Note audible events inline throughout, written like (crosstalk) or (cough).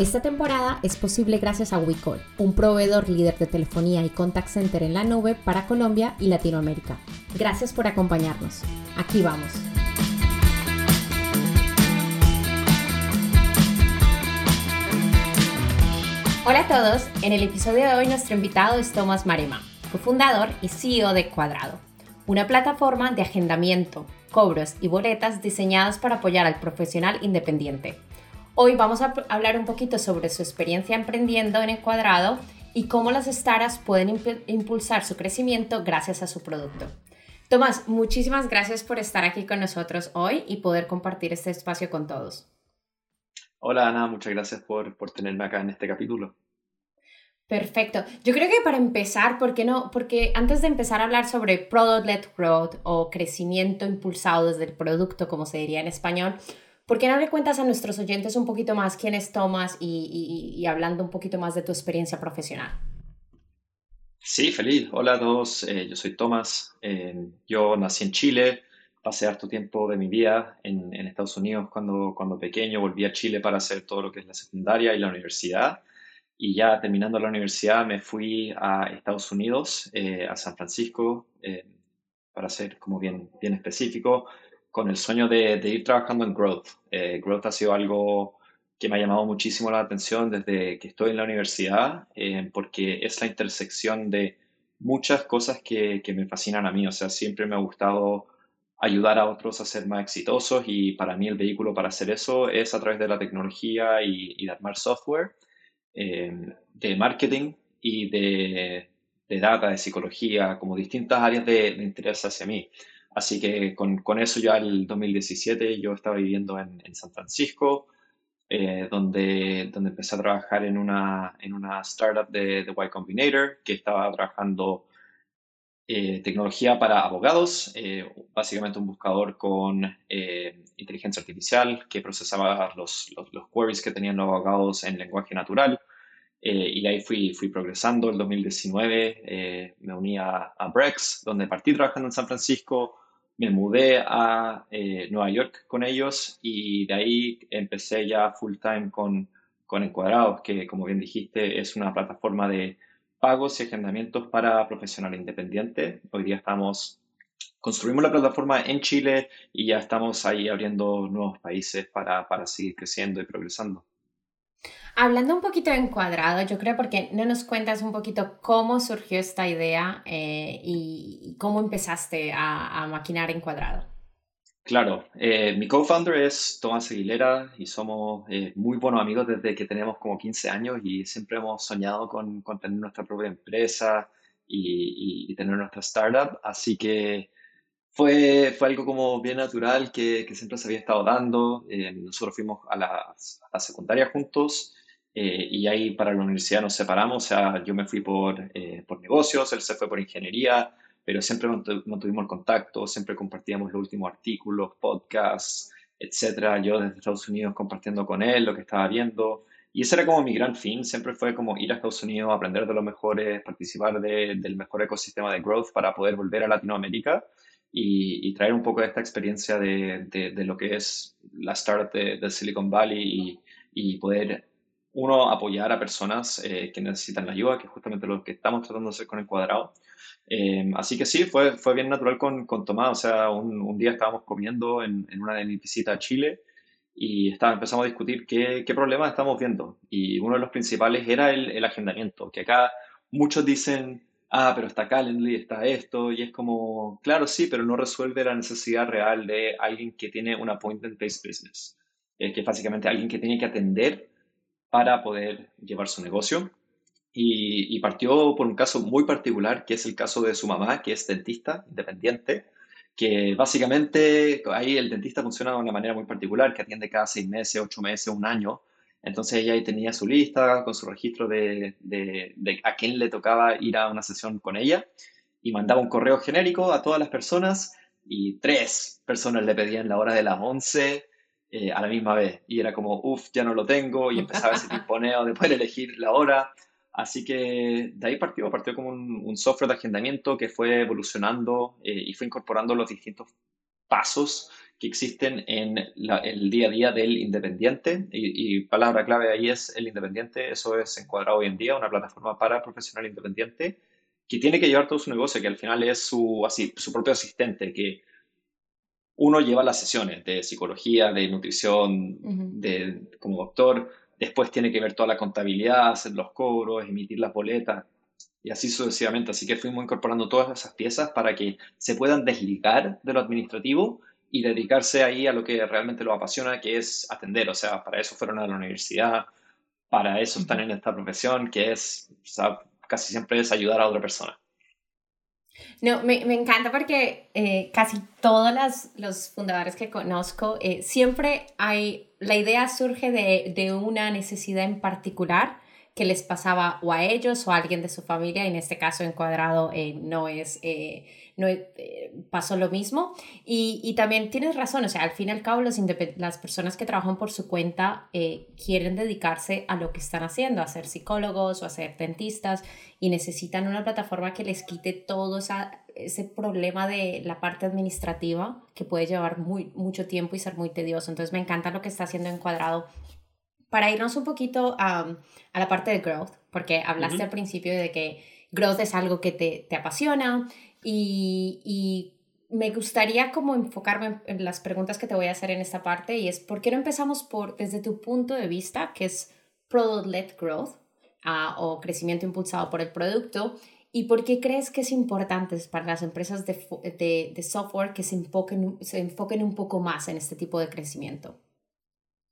Esta temporada es posible gracias a WeCall, un proveedor líder de telefonía y contact center en la nube para Colombia y Latinoamérica. Gracias por acompañarnos. Aquí vamos. Hola a todos, en el episodio de hoy nuestro invitado es Tomás Marema, cofundador y CEO de Cuadrado, una plataforma de agendamiento, cobros y boletas diseñadas para apoyar al profesional independiente Hoy vamos a hablar un poquito sobre su experiencia emprendiendo en el cuadrado y cómo las startups pueden impulsar su crecimiento gracias a su producto. Tomás, muchísimas gracias por estar aquí con nosotros hoy y poder compartir este espacio con todos. Hola Ana, muchas gracias por, por tenerme acá en este capítulo. Perfecto. Yo creo que para empezar, ¿por qué no? Porque antes de empezar a hablar sobre product-led growth o crecimiento impulsado desde el producto, como se diría en español, ¿Por qué no le cuentas a nuestros oyentes un poquito más quién es Tomás y, hablando un poquito más de tu experiencia profesional? Sí, feliz. Hola a todos, eh, yo soy Tomás. Eh, yo nací en Chile, pasé harto tiempo de mi vida en, Estados Unidos cuando, cuando pequeño, volví a Chile para hacer todo lo que es la secundaria y la universidad. Y ya terminando la universidad me fui a Estados Unidos, eh, a San Francisco, para ser como bien, bien específico, con el sueño de, ir trabajando en growth. Eh, growth ha sido algo que me ha llamado muchísimo la atención desde que estoy en la universidad, eh, porque es la intersección de muchas cosas que, me fascinan a mí. O sea, siempre me ha gustado ayudar a otros a ser más exitosos y para mí el vehículo para hacer eso es a través de la tecnología y, de armar software, eh, de marketing y de, data, de psicología, como distintas áreas de, de interés hacia mí. Así que con, con, eso ya el 2017 yo estaba viviendo en, en San Francisco, eh, donde, donde empecé a trabajar en una, en una startup de, de Y Combinator, que estaba trabajando eh, tecnología para abogados, eh, básicamente un buscador con inteligencia artificial que procesaba los, los, los, queries que tenían los abogados en lenguaje natural. y ahí fui, fui progresando. El 2019 me uní a, a Brex, donde partí trabajando en San Francisco, me mudé a eh, Nueva York con ellos y de ahí empecé ya full time con, con Encuadrados, que como bien dijiste es una plataforma de pagos y agendamientos para profesionales independientes. Hoy día estamos, construimos la plataforma en Chile y ya estamos ahí abriendo nuevos países para, para seguir creciendo y progresando. Hablando un poquito de encuadrado, yo creo porque no nos cuentas un poquito cómo surgió esta idea eh, y cómo empezaste a, maquinar encuadrado. Claro, eh, mi co-founder es Tomás Aguilera y somos eh, muy buenos amigos desde que tenemos como 15 años y siempre hemos soñado con, tener nuestra propia empresa y, tener nuestra startup, así que fue, fue algo como bien natural que, que siempre se había estado dando. nosotros fuimos a la, a la secundaria juntos eh, y ahí para la universidad nos separamos, o sea, yo me fui por, eh, por negocios, él se fue por ingeniería, pero siempre mantuvimos el contacto, siempre compartíamos los últimos artículos, podcasts, etcétera. Yo desde Estados Unidos compartiendo con él lo que estaba viendo. Y ese era como mi gran fin, siempre fue como ir a Estados Unidos, aprender de los mejores, participar de, del mejor ecosistema de growth para poder volver a Latinoamérica y, traer un poco de esta experiencia de, de, lo que es la startup de, Silicon Valley y, y poder uno, apoyar a personas eh, que necesitan la ayuda, que es justamente lo que estamos tratando de hacer con el cuadrado. Eh, así que sí, fue, fue bien natural con, con Tomás. O sea, un, un día estábamos comiendo en, en, una de mis visitas a Chile y estaba, empezamos a discutir qué, qué problemas estamos viendo. Y uno de los principales era el, el, agendamiento, que acá muchos dicen, ah, pero está Calendly, está esto, y es como, claro, sí, pero no resuelve la necesidad real de alguien que tiene un appointment-based business, eh, que es básicamente alguien que tiene que atender para poder llevar su negocio. Y, partió por un caso muy particular, que es el caso de su mamá, que es dentista independiente, que básicamente ahí el dentista funciona de una manera muy particular, que atiende cada seis meses, ocho meses, un año, Entonces ella ahí tenía su lista con su registro de, a quién le tocaba ir a una sesión con ella y mandaba un correo genérico a todas las personas y tres personas le pedían la hora de las 11 eh, a la misma vez. Y era como, uff, ya no lo tengo y empezaba ese timponeo de poder elegir la hora. Así que de ahí partió, partió como un, software de agendamiento que fue evolucionando eh, y fue incorporando los distintos pasos que existen en el día a día del independiente. Y, palabra clave ahí es el independiente. Eso es encuadrado hoy en día, una plataforma para profesional independiente que tiene que llevar todo su negocio, que al final es su, así, su propio asistente, que uno lleva las sesiones de psicología, de nutrición, de, como doctor, después tiene que ver toda la contabilidad, hacer los cobros, emitir las boletas y así sucesivamente. Así que fuimos incorporando todas esas piezas para que se puedan desligar de lo administrativo y dedicarse ahí a lo que realmente los apasiona, que es atender. O sea, para eso fueron a la universidad, para eso están en esta profesión, que es, casi siempre es ayudar a otra persona. No, me, me encanta porque eh, casi todos los, los, fundadores que conozco, eh, siempre hay, la idea surge de, de, una necesidad en particular que les pasaba o a ellos o a alguien de su familia, en este caso encuadrado eh, no es no eh, pasó lo mismo. Y, también tienes razón, o sea, al fin y al cabo los las personas que trabajan por su cuenta eh, quieren dedicarse a lo que están haciendo, a ser psicólogos o a ser dentistas y necesitan una plataforma que les quite todo ese problema de la parte administrativa que puede llevar mucho tiempo y ser muy tedioso. Entonces me encanta lo que está haciendo Encuadrado. Para irnos un poquito a, a la parte de growth, porque hablaste al principio de que growth es algo que te, te apasiona, y, me gustaría como enfocarme en, las preguntas que te voy a hacer en esta parte y es, ¿por qué no empezamos por, desde tu punto de vista, que es Product-led Growth ah, o crecimiento impulsado por el producto? ¿Y por qué crees que es importante para las empresas de, de, de software que se enfoquen, se enfoquen un poco más en este tipo de crecimiento?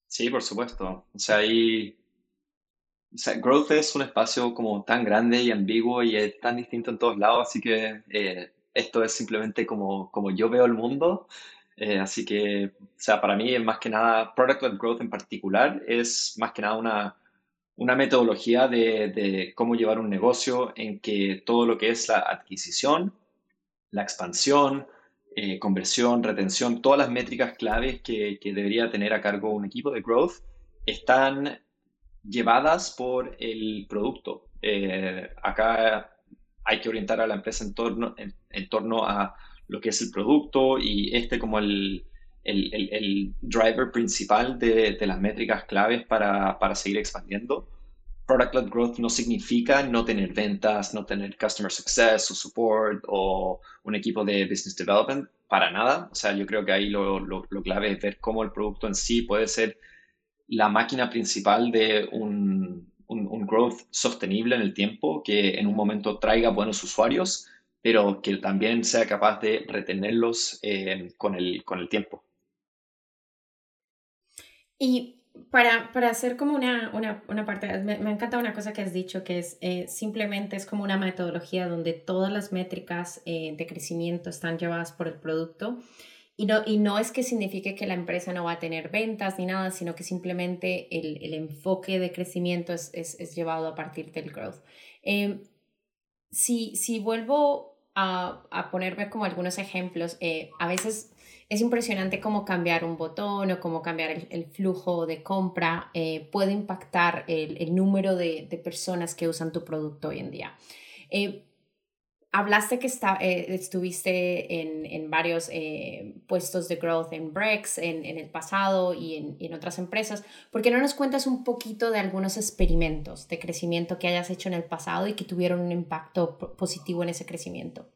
Sí, por supuesto. O sea, ahí o sea, growth es un espacio como tan grande y ambiguo y es tan distinto en todos lados, así que eh, esto es simplemente como, como yo veo el mundo. Eh, así que, o sea, para mí es más que nada, Product-led Growth en particular, es más que nada una, una metodología de, de, cómo llevar un negocio en que todo lo que es la adquisición, la expansión, eh, conversión, retención, todas las métricas claves que, que debería tener a cargo un equipo de growth están llevadas por el producto. Eh, acá hay que orientar a la empresa en torno, en, torno a lo que es el producto y este como el, el, el, driver principal de, de, las métricas claves para, para seguir expandiendo. Product-led growth no significa no tener ventas, no tener customer success o support o un equipo de business development, para nada. O sea, yo creo que ahí lo, lo, lo clave es ver cómo el producto en sí puede ser la máquina principal de un, un, growth sostenible en el tiempo, que en un momento traiga buenos usuarios, pero que también sea capaz de retenerlos eh, con, el, con el tiempo. Y para, para hacer como una, una, una parte, me, me, encanta una cosa que has dicho, que es eh, simplemente es como una metodología donde todas las métricas eh, de crecimiento están llevadas por el producto y no, y no es que signifique que la empresa no va a tener ventas ni nada, sino que simplemente el, el enfoque de crecimiento es, es, es, llevado a partir del growth. Eh, si, si vuelvo a, a, ponerme como algunos ejemplos, eh, a veces es impresionante cómo cambiar un botón o cómo cambiar el, flujo de compra eh, puede impactar el, número de, personas que usan tu producto hoy en día. Eh, hablaste que está, eh, estuviste en, varios puestos de growth en Brex en, en el pasado y en, en, otras empresas. ¿Por qué no nos cuentas un poquito de algunos experimentos de crecimiento que hayas hecho en el pasado y que tuvieron un impacto positivo en ese crecimiento?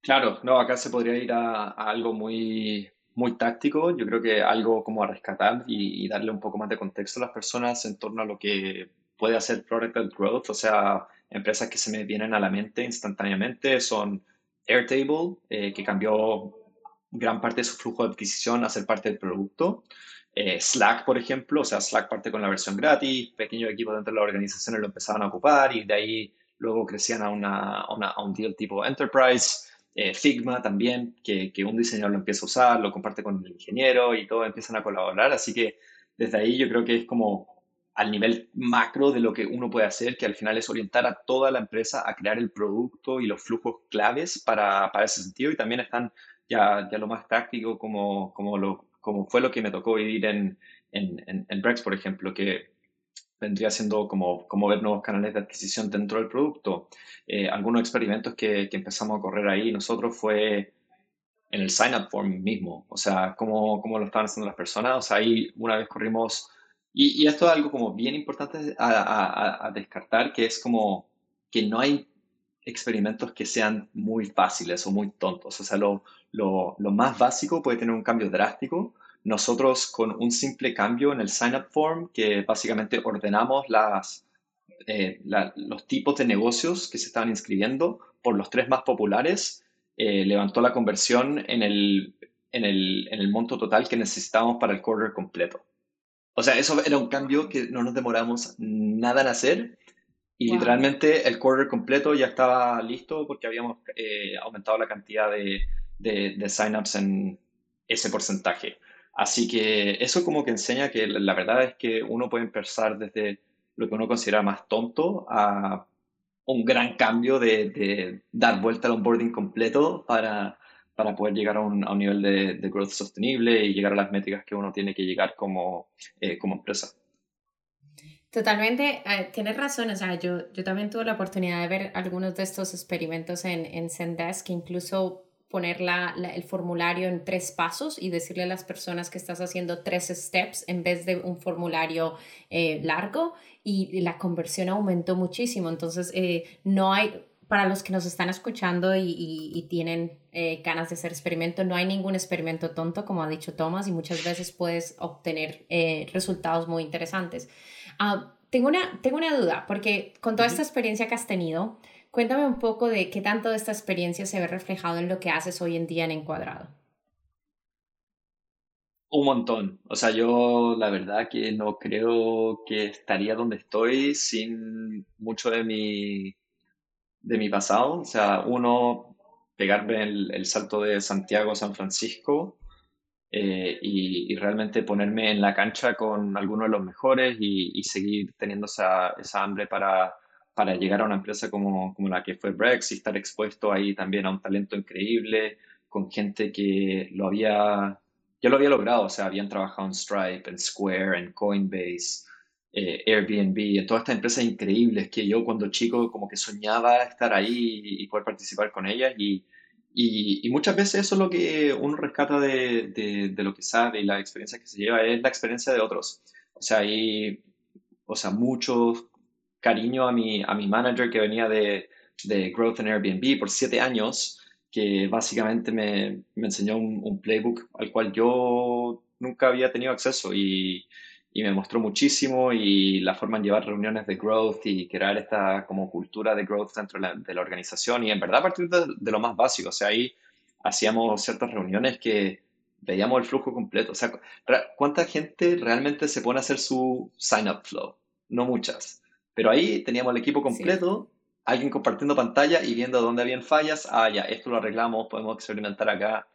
Claro, no, acá se podría ir a, a algo muy, muy táctico. Yo creo que algo como a rescatar y, darle un poco más de contexto a las personas en torno a lo que puede hacer Product Growth, o sea, empresas que se me vienen a la mente instantáneamente son Airtable, eh, que cambió gran parte de su flujo de adquisición a ser parte del producto. Eh, Slack, por ejemplo, o sea, Slack parte con la versión gratis, pequeños equipos dentro de la organización lo empezaban a ocupar y de ahí luego crecían a, una, a, un deal tipo Enterprise. Eh, Figma también, que, que, un diseñador lo empieza a usar, lo comparte con el ingeniero y todos empiezan a colaborar. Así que desde ahí yo creo que es como al nivel macro de lo que uno puede hacer, que al final es orientar a toda la empresa a crear el producto y los flujos claves para, para ese sentido. Y también están ya, ya lo más táctico, como, como, lo, como fue lo que me tocó vivir en, en, en, Brex, por ejemplo, que vendría siendo como, como ver nuevos canales de adquisición dentro del producto. Eh, algunos experimentos que, que, empezamos a correr ahí nosotros fue en el sign-up form mismo, o sea, cómo, cómo lo estaban haciendo las personas. O sea, ahí una vez corrimos y, esto es algo como bien importante a, descartar, que es como que no hay experimentos que sean muy fáciles o muy tontos. O sea, lo, lo, lo más básico puede tener un cambio drástico. Nosotros con un simple cambio en el sign-up form, que básicamente ordenamos las, eh, los tipos de negocios que se estaban inscribiendo por los tres más populares, eh, levantó la conversión en el, en, el, en el monto total que necesitábamos para el quarter completo. O sea, eso era un cambio que no nos demoramos nada en hacer y literalmente el quarter completo ya estaba listo porque habíamos eh, aumentado la cantidad de, de, de signups en ese porcentaje. Así que eso como que enseña que la verdad es que uno puede empezar desde lo que uno considera más tonto a un gran cambio de, dar vuelta al onboarding completo para, para poder llegar a un, a nivel de, de, growth sostenible y llegar a las métricas que uno tiene que llegar como, eh, como empresa. Totalmente, eh, tienes razón, o sea, yo, yo también tuve la oportunidad de ver algunos de estos experimentos en, en Zendesk, incluso poner la, el formulario en tres pasos y decirle a las personas que estás haciendo tres steps en vez de un formulario eh, largo y la conversión aumentó muchísimo. Entonces, no hay, para los que nos están escuchando y, tienen eh, ganas de hacer experimento, no hay ningún experimento tonto, como ha dicho Thomas, y muchas veces puedes obtener eh, resultados muy interesantes. Ah, tengo, una, tengo una duda, porque con toda esta experiencia que has tenido, cuéntame un poco de qué tanto de esta experiencia se ve reflejado en lo que haces hoy en día en Encuadrado. Un montón. O sea, yo la verdad que no creo que estaría donde estoy sin mucho de mi de mi pasado. O sea, uno, pegarme el, salto de Santiago a San Francisco eh, y, realmente ponerme en la cancha con algunos de los mejores y, seguir teniendo esa, esa hambre para, para, llegar a una empresa como, como la que fue Brex y estar expuesto ahí también a un talento increíble, con gente que lo había, ya lo había logrado, o sea, habían trabajado en Stripe, en Square, en Coinbase, eh, Airbnb, en todas estas empresas increíbles que yo cuando chico como que soñaba estar ahí y, poder participar con ellas y, y, muchas veces eso es lo que uno rescata de, de, lo que sabe y la experiencia que se lleva es la experiencia de otros. O sea, hay o sea, mucho cariño a mi, a mi manager que venía de, de Growth en Airbnb por siete años, que básicamente me, me enseñó un, playbook al cual yo nunca había tenido acceso y, y me mostró muchísimo y la forma en llevar reuniones de growth y crear esta como cultura de growth dentro de la, organización y en verdad a partir de, lo más básico, o sea, ahí hacíamos ciertas reuniones que veíamos el flujo completo, o sea, ¿cuánta gente realmente se pone a hacer su sign-up flow? No muchas, pero ahí teníamos el equipo completo, alguien compartiendo pantalla y viendo dónde habían fallas, ah, ya, esto lo arreglamos, podemos experimentar acá,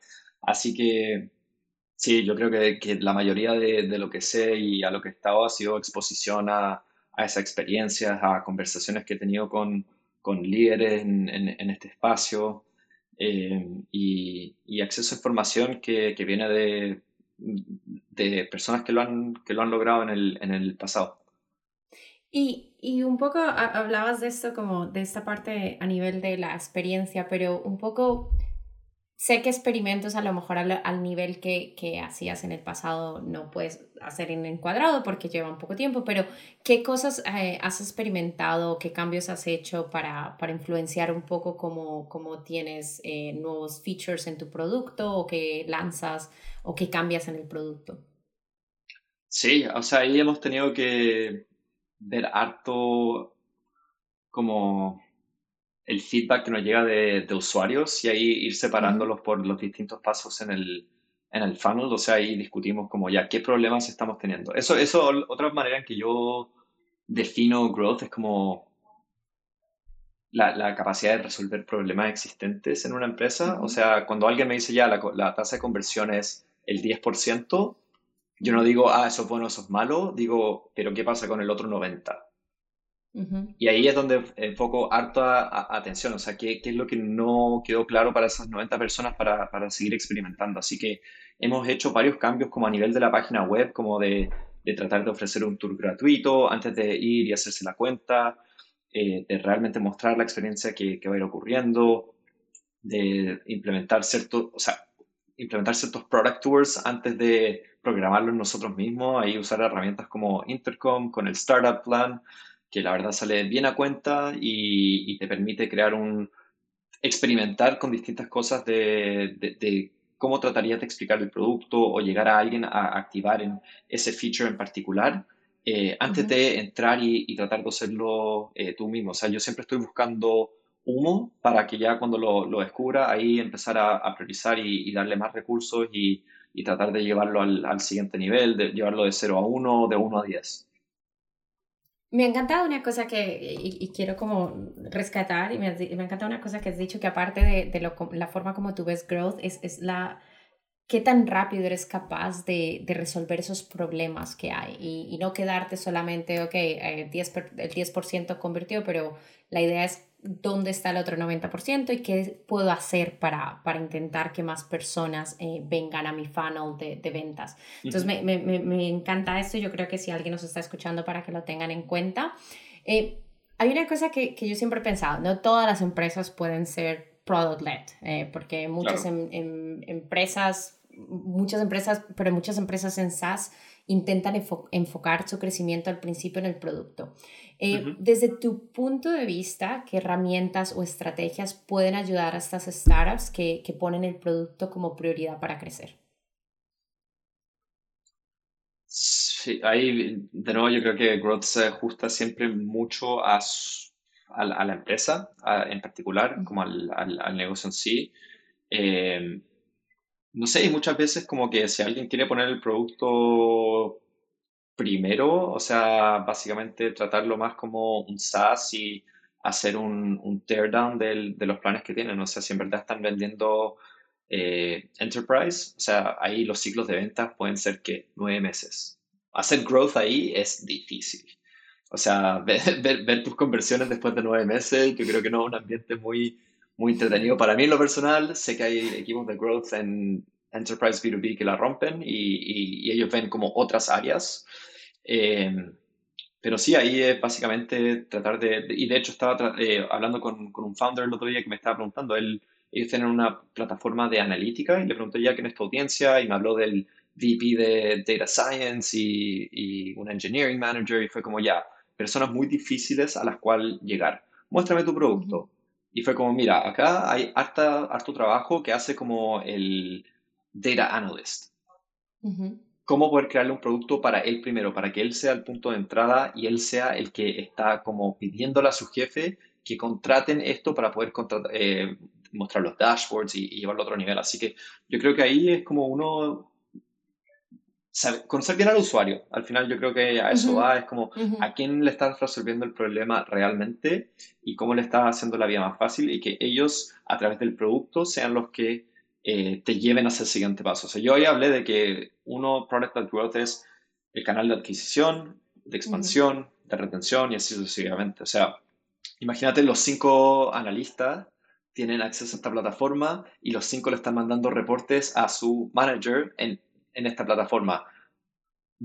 así que Sí, yo creo que, que la mayoría de, de, lo que sé y a lo que he estado ha sido exposición a, a esas experiencias, a conversaciones que he tenido con, con líderes en, en, este espacio eh, y, y, acceso a información que, que viene de, de, personas que lo han, que lo han logrado en el, en el pasado. Y, y, un poco hablabas de esto como de esta parte a nivel de la experiencia, pero un poco sé que experimentos a lo mejor al, nivel que, que, hacías en el pasado no puedes hacer en encuadrado porque llevan poco tiempo, pero ¿qué cosas eh, has experimentado, qué cambios has hecho para, para influenciar un poco cómo, cómo tienes eh, nuevos features en tu producto o qué lanzas o qué cambias en el producto? Sí, o sea, ahí hemos tenido que ver harto como el feedback que nos llega de, usuarios y ahí ir separándolos por los distintos pasos en el, en el funnel, o sea, ahí discutimos como ya qué problemas estamos teniendo. Eso, eso, otra manera en que yo defino growth es como la, la capacidad de resolver problemas existentes en una empresa. O sea, cuando alguien me dice ya la, la tasa de conversión es el 10%, Yo no digo, ah, eso es bueno, eso es malo, digo, pero ¿qué pasa con el otro 90? Y ahí es donde enfoco harta atención, o sea, ¿qué, ¿qué, es lo que no quedó claro para esas 90 personas para, para, seguir experimentando? Así que hemos hecho varios cambios como a nivel de la página web, como de, de tratar de ofrecer un tour gratuito antes de ir y hacerse la cuenta, eh, de realmente mostrar la experiencia que, que, va a ir ocurriendo, de implementar ciertos, o sea, implementar ciertos product tours antes de programarlos nosotros mismos, ahí usar herramientas como Intercom con el Startup Plan, que la verdad sale bien a cuenta y, te permite crear un, experimentar con distintas cosas de, cómo tratarías de explicar el producto o llegar a alguien a activar en ese feature en particular eh, antes de entrar y, tratar de hacerlo eh, tú mismo. O sea, yo siempre estoy buscando humo para que ya cuando lo, descubra ahí empezar a, priorizar y, darle más recursos y, tratar de llevarlo al, al, siguiente nivel, de llevarlo de 0 a 1, de 1 a 10. Me ha encantado una cosa que, y, quiero como rescatar, y me, me, ha encantado una cosa que has dicho, que aparte de, de lo, la forma como tú ves growth, es, es la, qué tan rápido eres capaz de, de resolver esos problemas que hay y, y no quedarte solamente, ok, eh, 10, el 10% convirtió, pero la idea es dónde está el otro 90% y qué puedo hacer para, para intentar que más personas eh, vengan a mi funnel de, de ventas. Entonces, me, me, me, encanta esto. Yo creo que si alguien nos está escuchando para que lo tengan en cuenta. Eh, hay una cosa que, que, yo siempre he pensado, no todas las empresas pueden ser product-led, eh, porque muchas em, em, empresas, muchas empresas, pero muchas empresas en SaaS intentan enfocar su crecimiento al principio en el producto. Eh, desde tu punto de vista, ¿qué herramientas o estrategias pueden ayudar a estas startups que, que ponen el producto como prioridad para crecer? Sí, ahí de nuevo yo creo que Growth se ajusta siempre mucho a, a, la, empresa en particular, como al, al, negocio en sí. Eh, no sé, y muchas veces como que si alguien quiere poner el producto primero, o sea, básicamente tratarlo más como un SaaS y hacer un, un teardown de los planes que tienen. O sea, si en verdad están vendiendo eh, enterprise, o sea, ahí los ciclos de ventas pueden ser que nueve meses. Hacer growth ahí es difícil. O sea, (laughs) ver, ver, tus conversiones después de nueve meses, yo creo que no es un ambiente muy, muy entretenido. Para mí en lo personal, sé que hay equipos de growth en Enterprise B2B que la rompen y, y, ellos ven como otras áreas. Eh, pero sí, ahí es básicamente tratar de, y de hecho estaba eh, hablando con, con, un founder el otro día que me estaba preguntando, él, ellos tienen una plataforma de analítica y le pregunté ya que en esta audiencia y me habló del VP de Data Science y, y un Engineering Manager y fue como ya, personas muy difíciles a las cuales llegar. Muéstrame tu producto. Y fue como, mira, acá hay harta, harto trabajo que hace como el data analyst. ¿Cómo poder crearle un producto para él primero, para que él sea el punto de entrada y él sea el que está como pidiéndole a su jefe que contraten esto para poder eh, mostrar los dashboards y, llevarlo a otro nivel. Así que yo creo que ahí es como uno conocer bien al usuario. Al final yo creo que a eso va, es como a quién le estás resolviendo el problema realmente y cómo le estás haciendo la vida más fácil y que ellos a través del producto sean los que eh, te lleven hacia el siguiente paso. O sea, yo hoy hablé de que uno, Product Led Growth es el canal de adquisición, de expansión, de retención y así sucesivamente. O sea, imagínate los cinco analistas tienen acceso a esta plataforma y los cinco le están mandando reportes a su manager en en esta plataforma.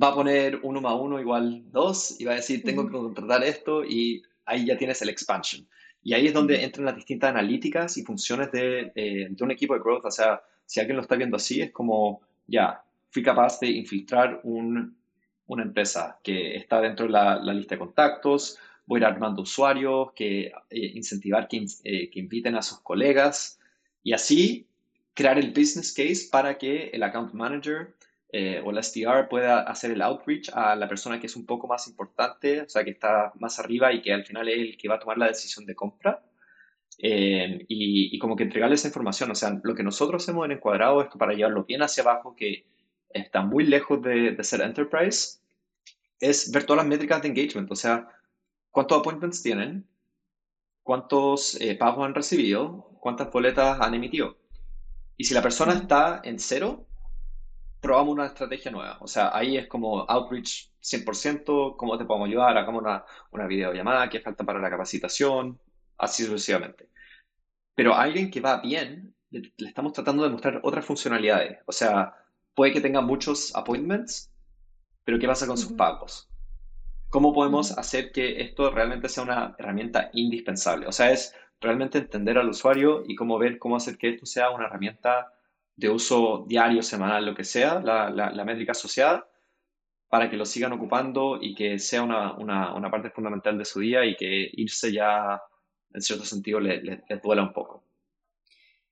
Va a poner uno más uno igual dos y va a decir, tengo que contratar esto y ahí ya tienes el expansion. Y ahí es donde entran las distintas analíticas y funciones de, de, un equipo de growth. O sea, si alguien lo está viendo así, es como, ya, fui capaz de infiltrar un, una empresa que está dentro de la, la, lista de contactos, voy a ir armando usuarios, que eh, incentivar que, eh, que inviten a sus colegas y así crear el business case para que el account manager eh, o la SDR pueda hacer el outreach a la persona que es un poco más importante, o sea, que está más arriba y que al final es el que va a tomar la decisión de compra. Eh, y, como que entregarle esa información, o sea, lo que nosotros hacemos en Encuadrado es para llevarlo bien hacia abajo, que está muy lejos de, ser enterprise, es ver todas las métricas de engagement, o sea, cuántos appointments tienen, cuántos eh, pagos han recibido, cuántas boletas han emitido. Y si la persona está en cero, probamos una estrategia nueva. O sea, ahí es como outreach 100%, cómo te podemos ayudar, hagamos una, una videollamada, qué falta para la capacitación, así sucesivamente. Pero a alguien que va bien, le, estamos tratando de mostrar otras funcionalidades. O sea, puede que tenga muchos appointments, pero ¿qué pasa con sus pagos? ¿Cómo podemos hacer que esto realmente sea una herramienta indispensable? O sea, es realmente entender al usuario y cómo ver cómo hacer que esto sea una herramienta de uso diario, semanal, lo que sea, la, la, métrica asociada, para que lo sigan ocupando y que sea una, una, una, parte fundamental de su día y que irse ya, en cierto sentido, les le, duela un poco.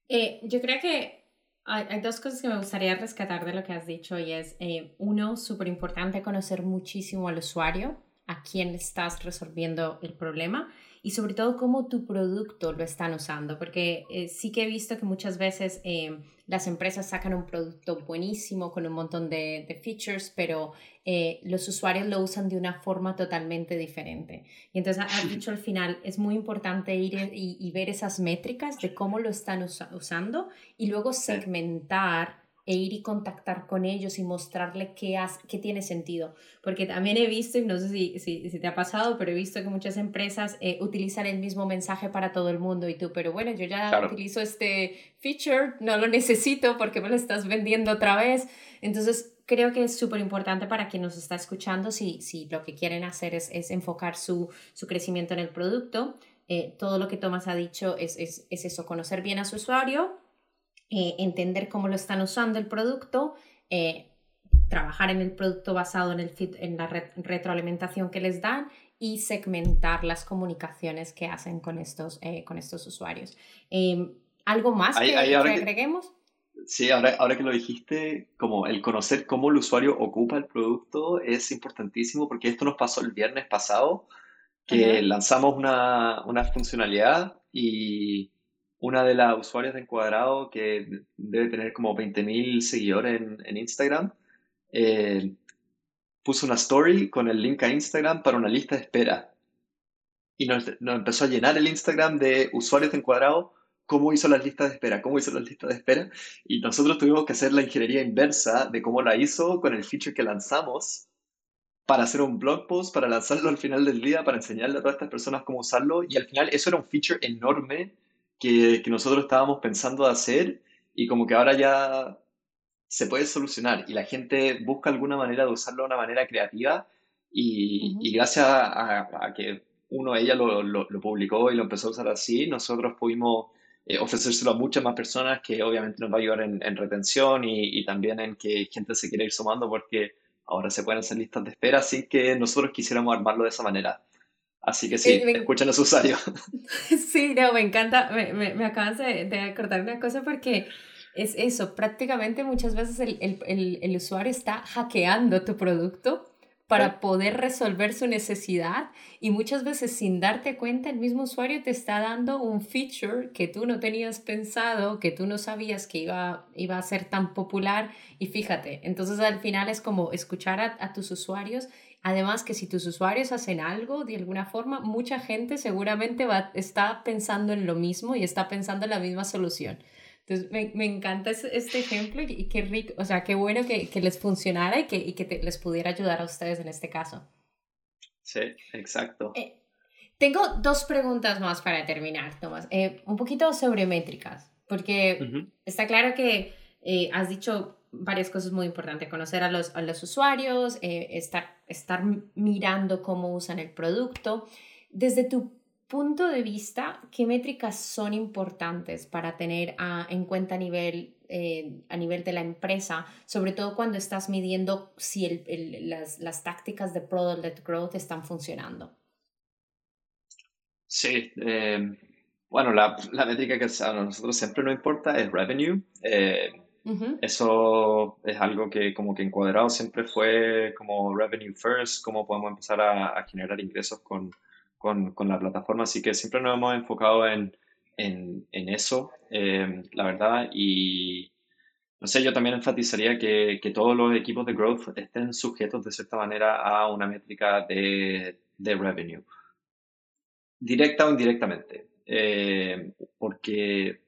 Eh, yo creo que hay, hay, dos cosas que me gustaría rescatar de lo que has dicho y es, eh, uno, súper importante conocer muchísimo al usuario, a quién estás resolviendo el problema y sobre todo cómo tu producto lo están usando, porque eh, sí que he visto que muchas veces eh, las empresas sacan un producto buenísimo con un montón de, features, pero eh, los usuarios lo usan de una forma totalmente diferente. Y entonces has dicho al final, es muy importante ir y, ver esas métricas de cómo lo están usando y luego segmentar e ir y contactar con ellos y mostrarle qué, qué tiene sentido. Porque también he visto, y no sé si, si, si te ha pasado, pero he visto que muchas empresas eh, utilizan el mismo mensaje para todo el mundo y tú, pero bueno, yo ya utilizo este feature, no lo necesito porque me lo estás vendiendo otra vez. Entonces, creo que es súper importante para quien nos está escuchando si, si lo que quieren hacer es, es enfocar su, su crecimiento en el producto. Eh, todo lo que Tomás ha dicho es, es, es eso, conocer bien a su usuario, eh, entender cómo lo están usando el producto, eh, trabajar en el producto basado en, el en la retroalimentación que les dan y segmentar las comunicaciones que hacen con estos, eh, con estos usuarios. Em, ¿Algo más que, agreguemos? sí, ahora, ahora que lo dijiste, como el conocer cómo el usuario ocupa el producto es importantísimo porque esto nos pasó el viernes pasado, que lanzamos una, una funcionalidad y una de las usuarias de Encuadrado, que debe tener como 20.000 seguidores en, Instagram, eh, puso una story con el link a Instagram para una lista de espera. Y nos, empezó a llenar el Instagram de usuarios de Encuadrado, cómo hizo las listas de espera, cómo hizo las listas de espera. Y nosotros tuvimos que hacer la ingeniería inversa de cómo la hizo con el feature que lanzamos para hacer un blog post, para lanzarlo al final del día, para enseñarle a todas estas personas cómo usarlo. Y al final eso era un feature enorme que, nosotros estábamos pensando hacer y como que ahora ya se puede solucionar y la gente busca alguna manera de usarlo de una manera creativa y, gracias a, que uno, ella lo, lo, publicó y lo empezó a usar así, nosotros pudimos eh, ofrecérselo a muchas más personas que obviamente nos va a ayudar en, en retención y, y, también en que gente se quiera ir sumando porque ahora se pueden hacer listas de espera sin que nosotros quisiéramos armarlo de esa manera. Así que sí, escuchen a los usuarios. (laughs) Sí, no, me encanta, me, me, me acabas de, de, acordar una cosa porque es eso, prácticamente muchas veces el, el, el, usuario está hackeando tu producto para poder resolver su necesidad y muchas veces sin darte cuenta el mismo usuario te está dando un feature que tú no tenías pensado, que tú no sabías que iba, iba a ser tan popular y fíjate, entonces al final es como escuchar a, a tus usuarios Además que si tus usuarios hacen algo de alguna forma, mucha gente seguramente va, está pensando en lo mismo y está pensando en la misma solución. Entonces, me, me encanta este ejemplo y, qué rico, o sea, qué bueno que, que les funcionara y que, y que les pudiera ayudar a ustedes en este caso. Sí, exacto. Eh, tengo dos preguntas más para terminar, Tomás. Eh, un poquito sobre métricas, porque está claro que eh, has dicho varias cosas muy importantes, conocer a los, a los usuarios, eh, estar, estar mirando cómo usan el producto. Desde tu punto de vista, ¿qué métricas son importantes para tener en cuenta a nivel, eh, a nivel de la empresa, sobre todo cuando estás midiendo si el, las, las, tácticas de product-led growth están funcionando? Sí, eh, bueno, la, la, métrica que a nosotros siempre nos importa es revenue. Eso es algo que como que encuadrado siempre fue como revenue first, cómo podemos empezar a, generar ingresos con, con, la plataforma. Así que siempre nos hemos enfocado en, en, en eso, em, la verdad. Y no sé, yo también enfatizaría que, que, todos los equipos de growth estén sujetos de cierta manera a una métrica de, de revenue, directa o indirectamente. Eh, porque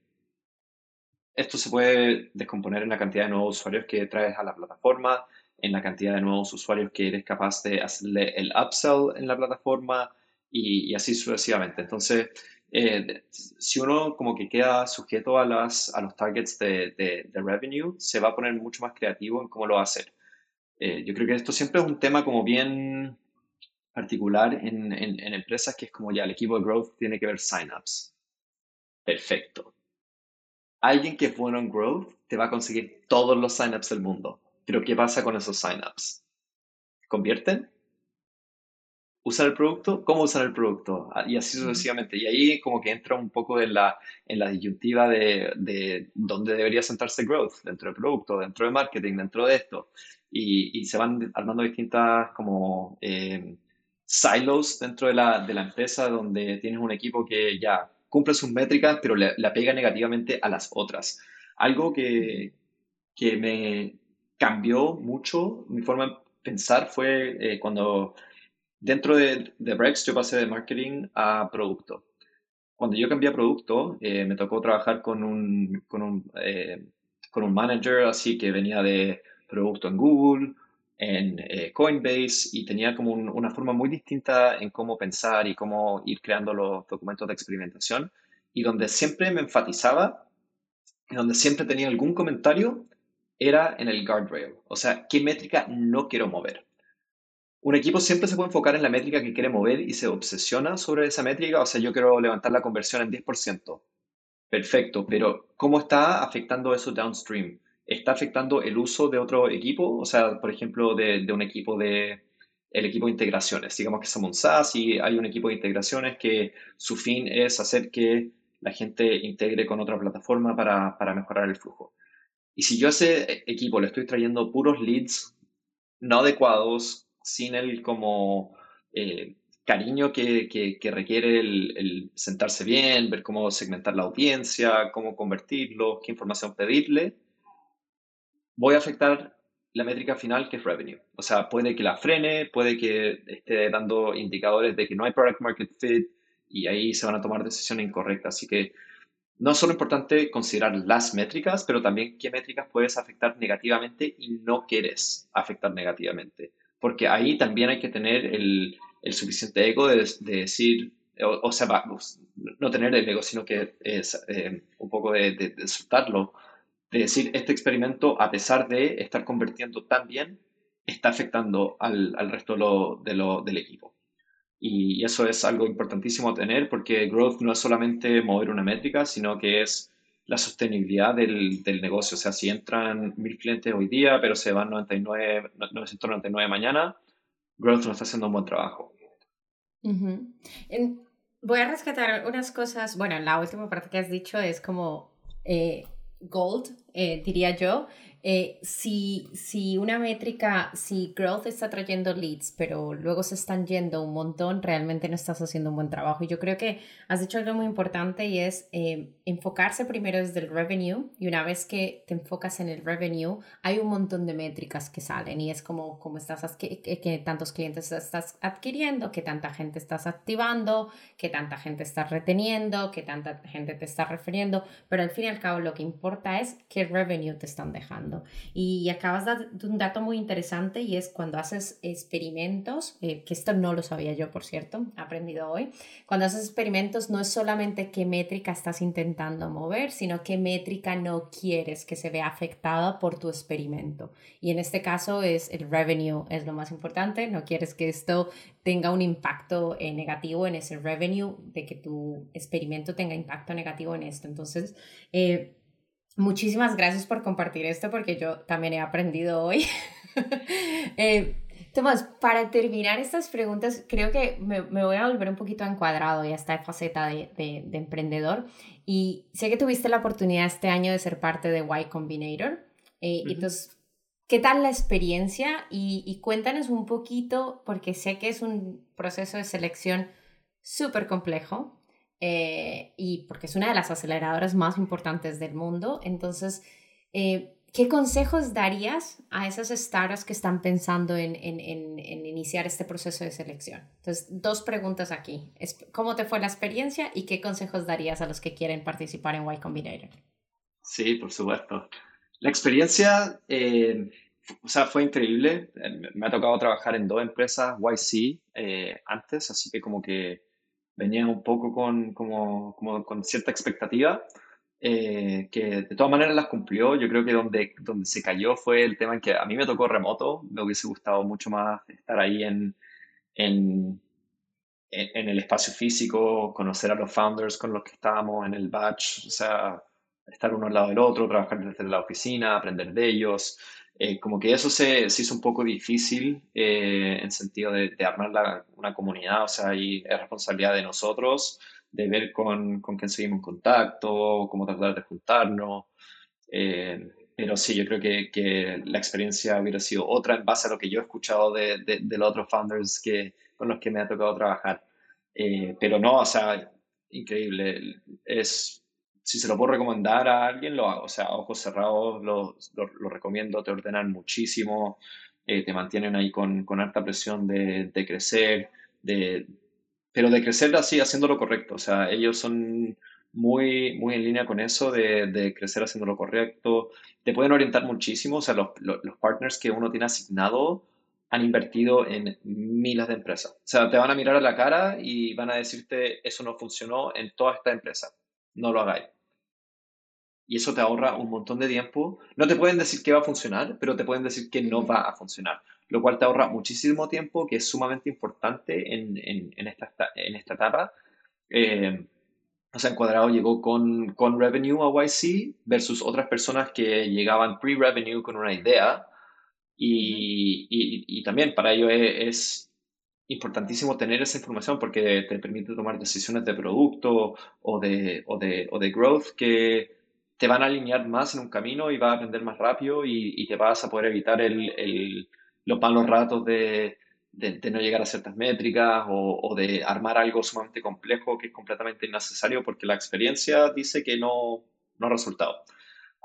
esto se puede descomponer en la cantidad de nuevos usuarios que traes a la plataforma, en la cantidad de nuevos usuarios que eres capaz de hacerle el upsell en la plataforma y, así sucesivamente. Entonces, eh, si uno como que queda sujeto a, las, a los targets de, de, revenue, se va a poner mucho más creativo en cómo lo va a hacer. Eh, yo creo que esto siempre es un tema como bien particular en, en, en empresas que es como ya el equipo de growth tiene que ver signups. Perfecto. Alguien que es bueno en growth te va a conseguir todos los signups del mundo. Pero ¿qué pasa con esos signups? ¿Convierten? ¿Usan el producto? ¿Cómo usan el producto? Ah, y así sucesivamente. Y ahí como que entra un poco en la, en la disyuntiva de, de dónde debería sentarse growth, dentro del producto, dentro de marketing, dentro de esto. Y, y se van armando distintas como eh, silos dentro de la, de la empresa donde tienes un equipo que ya cumple sus métricas, pero le, la pega negativamente a las otras. Algo que, que me cambió mucho mi forma de pensar fue eh, cuando dentro de, de Brex yo pasé de marketing a producto. Cuando yo cambié a producto, eh, me tocó trabajar con un, con un, eh, con un manager así que venía de producto en Google, en eh, Coinbase y tenía como una forma muy distinta en cómo pensar y cómo ir creando los documentos de experimentación y donde siempre me enfatizaba y donde siempre tenía algún comentario era en el guardrail, o sea, qué métrica no quiero mover. Un equipo siempre se puede enfocar en la métrica que quiere mover y se obsesiona sobre esa métrica, o sea, yo quiero levantar la conversión en 10%. Perfecto, pero ¿cómo está afectando eso downstream? Está afectando el uso de otro equipo, o sea, por ejemplo, de, un equipo de el equipo de integraciones. Digamos que somos un SaaS y hay un equipo de integraciones que su fin es hacer que la gente integre con otra plataforma para, para mejorar el flujo. Y si yo a ese equipo le estoy trayendo puros leads no adecuados, sin el como eh, cariño que, requiere el, el, sentarse bien, ver cómo segmentar la audiencia, cómo convertirlo, qué información pedirle, voy a afectar la métrica final que es revenue. O sea, puede que la frene, puede que esté dando indicadores de que no hay product market fit y ahí se van a tomar decisiones incorrectas. Así que no es solo importante considerar las métricas, pero también qué métricas puedes afectar negativamente y no quieres afectar negativamente. Porque ahí también hay que tener el, suficiente ego de, decir, o, sea, no tener el ego, sino que es eh, un poco de, de soltarlo de decir, este experimento, a pesar de estar convirtiendo tan bien, está afectando al, al resto de lo, del equipo. Y eso es algo importantísimo a tener porque growth no es solamente mover una métrica, sino que es la sostenibilidad del, del negocio. O sea, si entran mil clientes hoy día, pero se van 99, 999 mañana, growth no está haciendo un buen trabajo. voy a rescatar unas cosas. Bueno, la última parte que has dicho es como eh, gold, eh, diría yo, eh, si, si una métrica, si growth está trayendo leads, pero luego se están yendo un montón, realmente no estás haciendo un buen trabajo. Y yo creo que has dicho algo muy importante y es eh, enfocarse primero desde el revenue y una vez que te enfocas en el revenue, hay un montón de métricas que salen y es como, como estás, que, que tantos clientes estás adquiriendo, que tanta gente estás activando, que tanta gente estás reteniendo, que tanta gente te está refiriendo, pero al fin y al cabo lo que importa es qué revenue te están dejando. Y acabas de un dato muy interesante y es cuando haces experimentos, eh, que esto no lo sabía yo, por cierto, aprendido hoy, cuando haces experimentos no es solamente qué métrica estás intentando mover, sino qué métrica no quieres que se vea afectada por tu experimento. Y en este caso es el revenue, es lo más importante, no quieres que esto tenga un impacto eh, negativo en ese revenue, de que tu experimento tenga impacto negativo en esto. Entonces, eh, Muchísimas gracias por compartir esto porque yo también he aprendido hoy. (laughs) eh, Tomás, para terminar estas preguntas, creo que me, voy a volver un poquito encuadrado ya esta faceta de, de, emprendedor. Y sé que tuviste la oportunidad este año de ser parte de Y Combinator. Eh, Entonces, ¿qué tal la experiencia? Y, y cuéntanos un poquito, porque sé que es un proceso de selección súper complejo. Eh, y porque es una de las aceleradoras más importantes del mundo. Entonces, eh, ¿qué consejos darías a esas startups que están pensando en, en, en, iniciar este proceso de selección? Entonces, dos preguntas aquí. ¿Cómo te fue la experiencia y qué consejos darías a los que quieren participar en Y Combinator? Sí, por supuesto. La experiencia, eh, o sea, fue increíble. Eh, me ha tocado trabajar en dos empresas YC antes, así que como que venía un poco con, como, como con cierta expectativa, que de todas maneras las cumplió. Yo creo que donde, donde se cayó fue el tema en que a mí me tocó remoto. Me hubiese gustado mucho más estar ahí en, en, en el espacio físico, conocer a los founders con los que estábamos en el batch, o sea, estar uno al lado del otro, trabajar desde la oficina, aprender de ellos. Eh, como que eso se, se, hizo un poco difícil eh, en sentido de, armar una comunidad, o sea, y es responsabilidad de nosotros de ver con, con quién seguimos en contacto, cómo tratar de juntarnos. Eh, pero sí, yo creo que, que, la experiencia hubiera sido otra en base a lo que yo he escuchado de, de, de los otros founders que, con los que me ha tocado trabajar. pero no, o sea, increíble. Es si se lo puedo recomendar a alguien, lo hago. O sea, ojos cerrados lo, lo, recomiendo, te ordenan muchísimo, eh, te mantienen ahí con, con alta presión de, de, crecer, de, pero de crecer así, haciendo lo correcto. O sea, ellos son muy, muy en línea con eso, de, de crecer haciendo lo correcto. Te pueden orientar muchísimo. O sea, los, los, los partners que uno tiene asignado han invertido en miles de empresas. O sea, te van a mirar a la cara y van a decirte, eso no funcionó en toda esta empresa. No lo hagáis y eso te ahorra un montón de tiempo. No te pueden decir que va a funcionar, pero te pueden decir que no va a funcionar, lo cual te ahorra muchísimo tiempo, que es sumamente importante en, en, esta, en esta etapa. Eh, o sea, Encuadrado llegó con, con revenue a YC versus otras personas que llegaban pre-revenue con una idea. Y, y, también para ello es, es, importantísimo tener esa información porque te permite tomar decisiones de producto o de, o de, o de growth que, te van a alinear más en un camino y vas a aprender más rápido y, te vas a poder evitar el, los malos ratos de, no llegar a ciertas métricas o, de armar algo sumamente complejo que es completamente innecesario porque la experiencia dice que no, no ha resultado.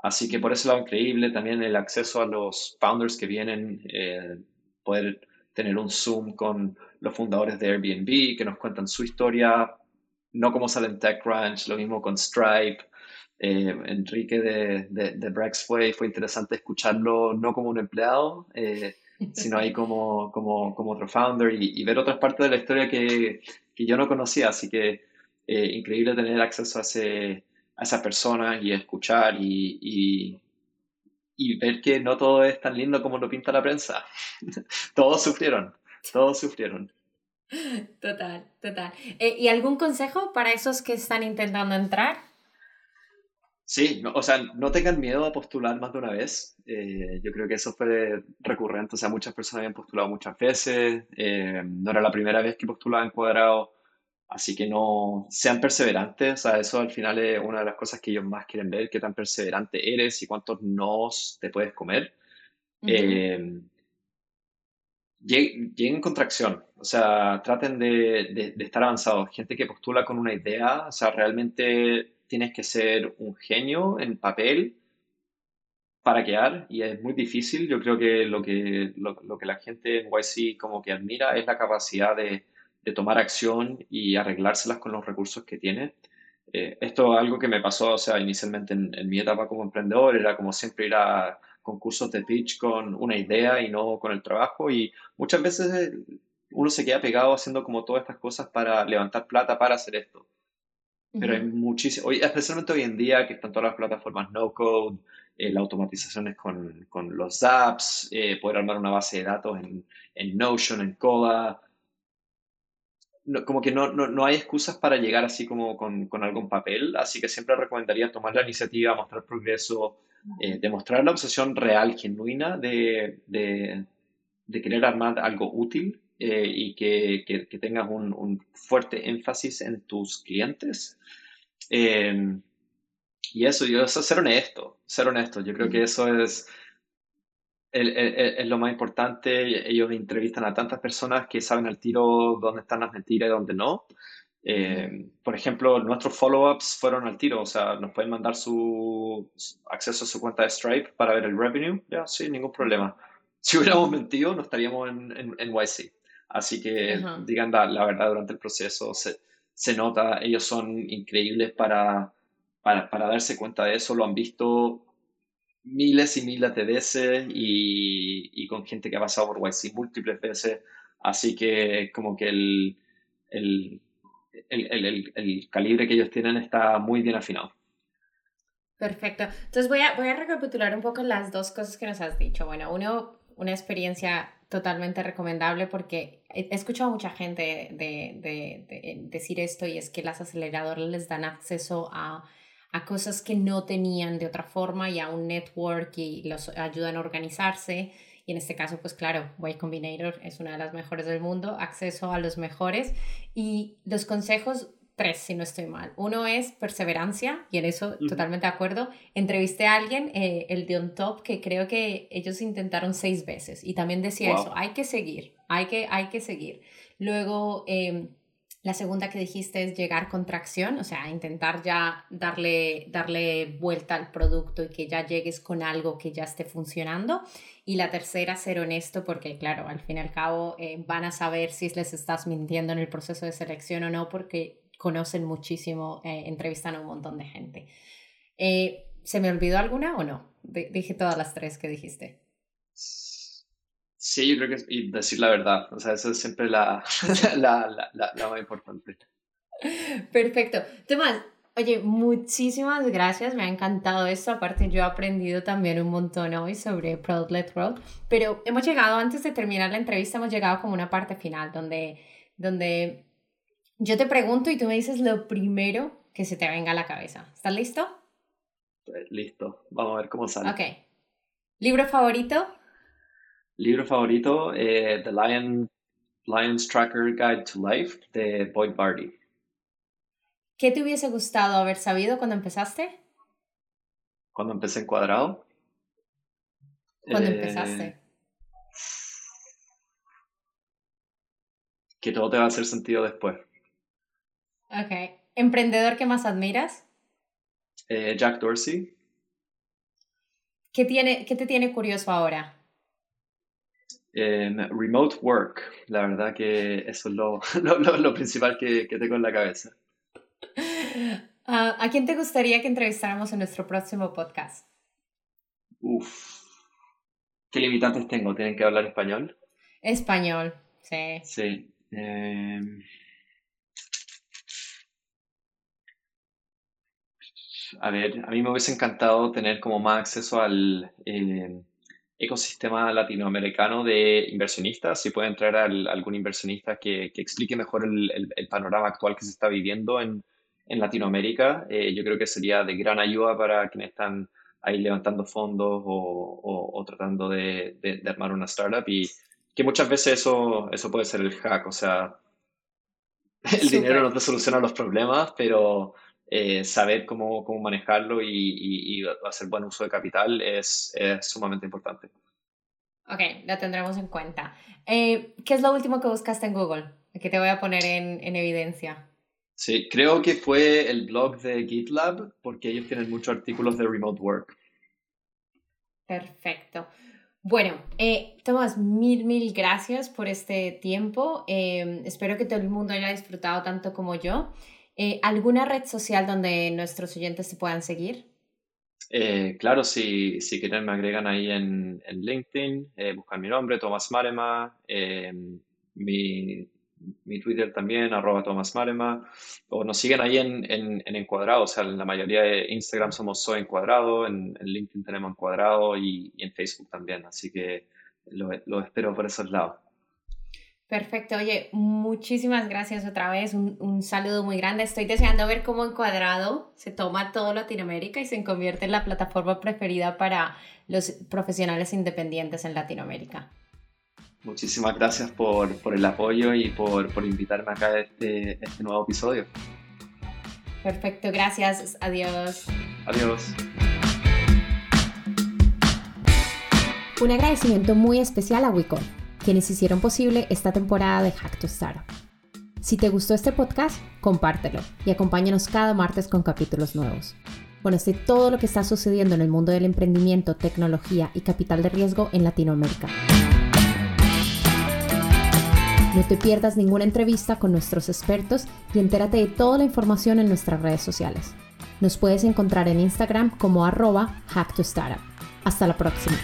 Así que por ese lado increíble también el acceso a los founders que vienen, eh, poder tener un Zoom con los fundadores de Airbnb que nos cuentan su historia, no como salen TechCrunch, lo mismo con Stripe, eh, Enrique de, de, de fue, fue interesante escucharlo no como un empleado, eh, (laughs) sino ahí como, como, como otro founder y, ver otras partes de la historia que, que yo no conocía. Así que eh, increíble tener acceso a, ese, a esa persona y escuchar y, y, y, ver que no todo es tan lindo como lo pinta la prensa. (laughs) todos sufrieron, todos sufrieron. Total, total. ¿Y algún consejo para esos que están intentando entrar? Sí, o sea, no tengan miedo a postular más de una vez. Eh, yo creo que eso fue recurrente. O sea, muchas personas habían postulado muchas veces. Eh, no era la primera vez que postulaban cuadrado. Así que no sean perseverantes. O sea, eso al final es una de las cosas que ellos más quieren ver, qué tan perseverante eres y cuántos nos te puedes comer. Eh, lleguen con tracción, o sea, traten de, de, estar avanzados. Gente que postula con una idea, o sea, realmente tienes que ser un genio en papel para quedar y es muy difícil. Yo creo que lo que, lo, que la gente en YC como que admira es la capacidad de, de tomar acción y arreglárselas con los recursos que tiene. Eh, esto es algo que me pasó, o sea, inicialmente en, mi etapa como emprendedor, era como siempre ir a concursos de pitch con una idea y no con el trabajo y muchas veces uno se queda pegado haciendo como todas estas cosas para levantar plata para hacer esto. Pero hay muchísimo, hoy, especialmente hoy en día que están todas las plataformas no code, eh, la automatización es con, con los apps, eh, poder armar una base de datos en, en Notion, en Coda. como que no, no, no, hay excusas para llegar así como con, con, algo en papel, así que siempre recomendaría tomar la iniciativa, mostrar progreso, eh, demostrar la obsesión real, genuina de, de, de querer armar algo útil eh, y que, que, tengas un, un, fuerte énfasis en tus clientes. Em, y eso, yo, eso, ser honesto, ser honesto. Yo creo que eso es, es, lo más importante. Ellos entrevistan a tantas personas que saben al tiro dónde están las mentiras y dónde no. Em, por ejemplo, nuestros follow-ups fueron al tiro, o sea, nos pueden mandar su acceso a su cuenta de Stripe para ver el revenue, ya, sí, ningún problema. Si hubiéramos mentido, no estaríamos en, en, en YC. Así que digan la, verdad durante el proceso, se, se, nota, ellos son increíbles para, para, para darse cuenta de eso lo han visto miles y miles de veces y, y, con gente que ha pasado por YC múltiples veces. Así que como que el, el, el, el, calibre que ellos tienen está muy bien afinado. Perfecto. Entonces voy a, voy a recapitular un poco las dos cosas que nos has dicho. Bueno, uno, una experiencia totalmente recomendable porque he escuchado a mucha gente de, de, de, decir esto y es que las aceleradoras les dan acceso a, a, cosas que no tenían de otra forma y a un network y los ayudan a organizarse. Y en este caso, pues claro, Y Combinator es una de las mejores del mundo, acceso a los mejores y los consejos tres, si no estoy mal. Uno es perseverancia, y en eso totalmente de acuerdo. Entrevisté a alguien, eh, el de On Top, que creo que ellos intentaron seis veces, y también decía eso, hay que seguir, hay que, hay que seguir. Luego, em, la segunda que dijiste es llegar con tracción, o sea, intentar ya darle, darle vuelta al producto y que ya llegues con algo que ya esté funcionando. Y la tercera, ser honesto, porque claro, al fin y al cabo eh, van a saber si les estás mintiendo en el proceso de selección o no, porque conocen muchísimo, eh, entrevistan a un montón de gente. Eh, ¿Se me olvidó alguna o no? dije todas las tres que dijiste. Sí, yo creo que y decir la verdad, o sea, eso es siempre (laughs) la, la, la, la, más importante. Perfecto. Tomás, oye, muchísimas gracias, me ha encantado esto, aparte yo he aprendido también un montón hoy sobre Product Led Growth, pero hemos llegado, antes de terminar la entrevista, hemos llegado como una parte final donde, donde yo te pregunto y tú me dices lo primero que se te venga a la cabeza. ¿Estás listo? Pues, listo. Vamos a ver cómo sale. Ok. ¿Libro favorito? Libro favorito, eh, The Lion, Lion's Tracker Guide to Life de Boyd Barty. ¿Qué te hubiese gustado haber sabido cuando empezaste? Cuando empecé en cuadrado. ¿Cuándo eh, empezaste? Que todo te va a hacer sentido después. Ok. ¿Emprendedor que más admiras? Eh, Jack Dorsey. ¿Qué, tiene, ¿Qué te tiene curioso ahora? remote work. La verdad que eso es (laughs) lo, lo, principal que, que, tengo en la cabeza. (laughs) Ah, ¿A quién te gustaría que entrevistáramos en nuestro próximo podcast? Uf. ¿Qué limitantes tengo? ¿Tienen que hablar español? Español, sí. Sí. Eh... a ver, a mí me hubiese encantado tener como más acceso al eh, ecosistema latinoamericano de inversionistas, si puede entrar algún inversionista que, explique mejor el, panorama actual que se está viviendo en, Latinoamérica, eh, yo creo que sería de gran ayuda para quienes están ahí levantando fondos o, tratando de, armar una startup y que muchas veces eso, eso puede ser el hack, o sea, (laughs) el dinero no te soluciona los problemas, pero eh, saber cómo, cómo manejarlo y, y, hacer buen uso de capital es, es, sumamente importante. Ok, lo tendremos en cuenta. Eh, ¿Qué es lo último que buscaste en Google? Que te voy a poner en, en evidencia. Sí, creo que fue el blog de GitLab, porque ellos tienen muchos artículos de remote work. Perfecto. Bueno, eh, Tomás, mil, mil gracias por este tiempo. Eh, espero que todo el mundo haya disfrutado tanto como yo. Eh, ¿Alguna red social donde nuestros oyentes se puedan seguir? Eh, claro, si, si quieren me agregan ahí en, LinkedIn, eh, buscan mi nombre, Tomás Marema, mi, mi, Twitter también, arroba Tomás Marema, o nos siguen ahí en, en, Encuadrado, o sea, en la mayoría de Instagram somos Soy Encuadrado, en, en LinkedIn tenemos Encuadrado y, y, en Facebook también, así que lo, lo espero por esos lados. Perfecto, oye, muchísimas gracias otra vez, un, saludo muy grande. Estoy deseando ver cómo Encuadrado se toma todo Latinoamérica y se convierte en la plataforma preferida para los profesionales independientes en Latinoamérica. Muchísimas gracias por, el apoyo y por, invitarme acá a este, este nuevo episodio. Perfecto, gracias, adiós. Adiós. Un agradecimiento muy especial a Wicom quienes hicieron posible esta temporada de Hack to Startup. Si te gustó este podcast, compártelo y acompáñanos cada martes con capítulos nuevos. Conoce todo lo que está sucediendo en el mundo del emprendimiento, tecnología y capital de riesgo en Latinoamérica. No te pierdas ninguna entrevista con nuestros expertos y entérate de toda la información en nuestras redes sociales. Nos puedes encontrar en Instagram como arroba hacktostartup. Hasta la próxima.